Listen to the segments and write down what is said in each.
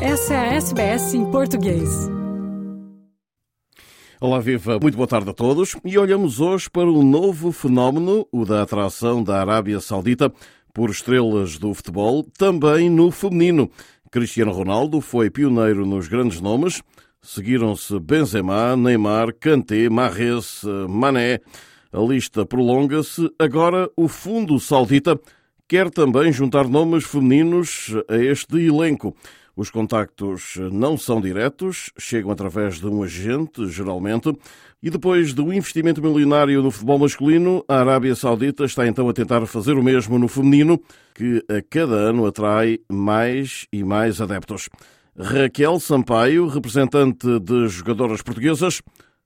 Essa é a SBS em português. Olá, viva, muito boa tarde a todos. E olhamos hoje para um novo fenómeno, o da atração da Arábia Saudita por estrelas do futebol, também no feminino. Cristiano Ronaldo foi pioneiro nos grandes nomes. Seguiram-se Benzema, Neymar, Kanté, Mahrez, Mané. A lista prolonga-se. Agora, o fundo saudita quer também juntar nomes femininos a este elenco. Os contactos não são diretos, chegam através de um agente, geralmente, e depois do investimento milionário no futebol masculino, a Arábia Saudita está então a tentar fazer o mesmo no feminino, que a cada ano atrai mais e mais adeptos. Raquel Sampaio, representante de jogadoras portuguesas,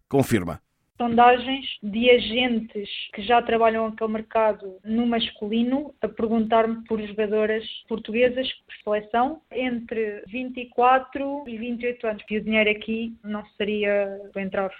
confirma sondagens de agentes que já trabalham aquele mercado no masculino a perguntar-me por jogadoras portuguesas por seleção entre 24 e 28 anos. E o dinheiro aqui não seria para entrar.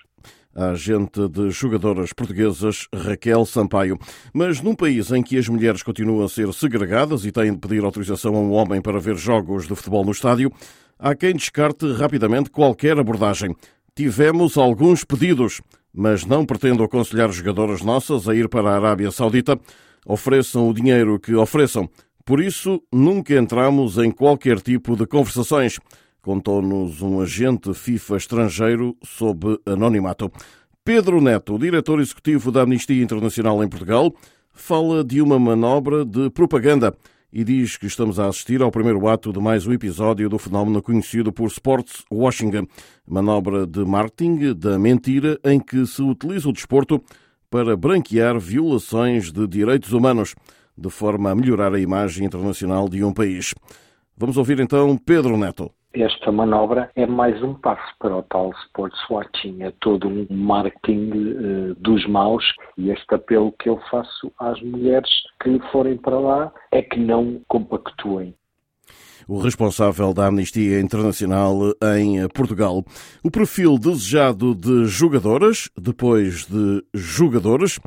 A agente de jogadoras portuguesas Raquel Sampaio. Mas num país em que as mulheres continuam a ser segregadas e têm de pedir autorização a um homem para ver jogos de futebol no estádio, há quem descarte rapidamente qualquer abordagem. Tivemos alguns pedidos mas não pretendo aconselhar jogadoras nossas a ir para a Arábia Saudita. Ofereçam o dinheiro que ofereçam. Por isso, nunca entramos em qualquer tipo de conversações, contou-nos um agente FIFA estrangeiro sob anonimato. Pedro Neto, diretor executivo da Amnistia Internacional em Portugal, fala de uma manobra de propaganda e diz que estamos a assistir ao primeiro ato de mais um episódio do fenómeno conhecido por Sports Washington, manobra de marketing da mentira em que se utiliza o desporto para branquear violações de direitos humanos, de forma a melhorar a imagem internacional de um país. Vamos ouvir então Pedro Neto esta manobra é mais um passo para o tal sports watching, é todo um marketing uh, dos maus e este apelo que eu faço às mulheres que forem para lá é que não compactuem. O responsável da Amnistia Internacional em Portugal. O perfil desejado de jogadoras, depois de jogadores,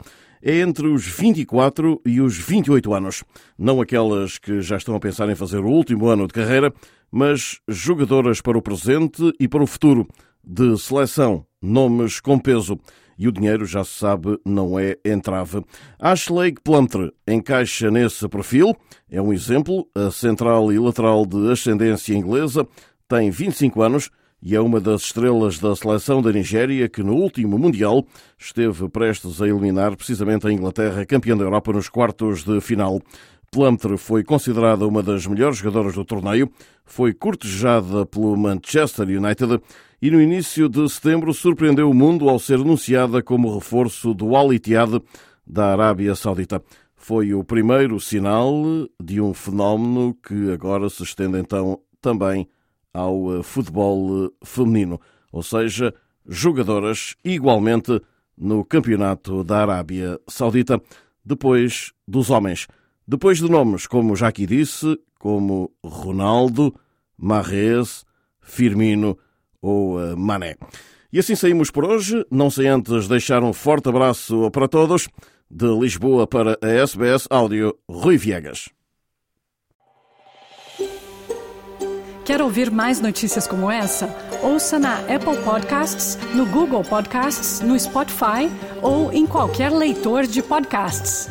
é entre os 24 e os 28 anos. Não aquelas que já estão a pensar em fazer o último ano de carreira, mas jogadoras para o presente e para o futuro, de seleção, nomes com peso. E o dinheiro, já se sabe, não é entrave. Ashley Plumtree encaixa nesse perfil. É um exemplo. A central e lateral de ascendência inglesa tem 25 anos e é uma das estrelas da seleção da Nigéria que no último Mundial esteve prestes a eliminar precisamente a Inglaterra, campeã da Europa, nos quartos de final. Plumtree foi considerada uma das melhores jogadoras do torneio, foi cortejada pelo Manchester United e no início de setembro surpreendeu o mundo ao ser anunciada como reforço do Al Ittihad da Arábia Saudita. Foi o primeiro sinal de um fenómeno que agora se estende então também ao eh, futebol eh, feminino, ou seja, jogadoras igualmente no campeonato da Arábia Saudita, depois dos homens. Depois de nomes, como já aqui disse, como Ronaldo, Marrez, Firmino ou uh, Mané. E assim saímos por hoje, não sem antes deixar um forte abraço para todos. De Lisboa para a SBS Áudio, Rui Viegas. Quer ouvir mais notícias como essa? Ouça na Apple Podcasts, no Google Podcasts, no Spotify ou em qualquer leitor de podcasts.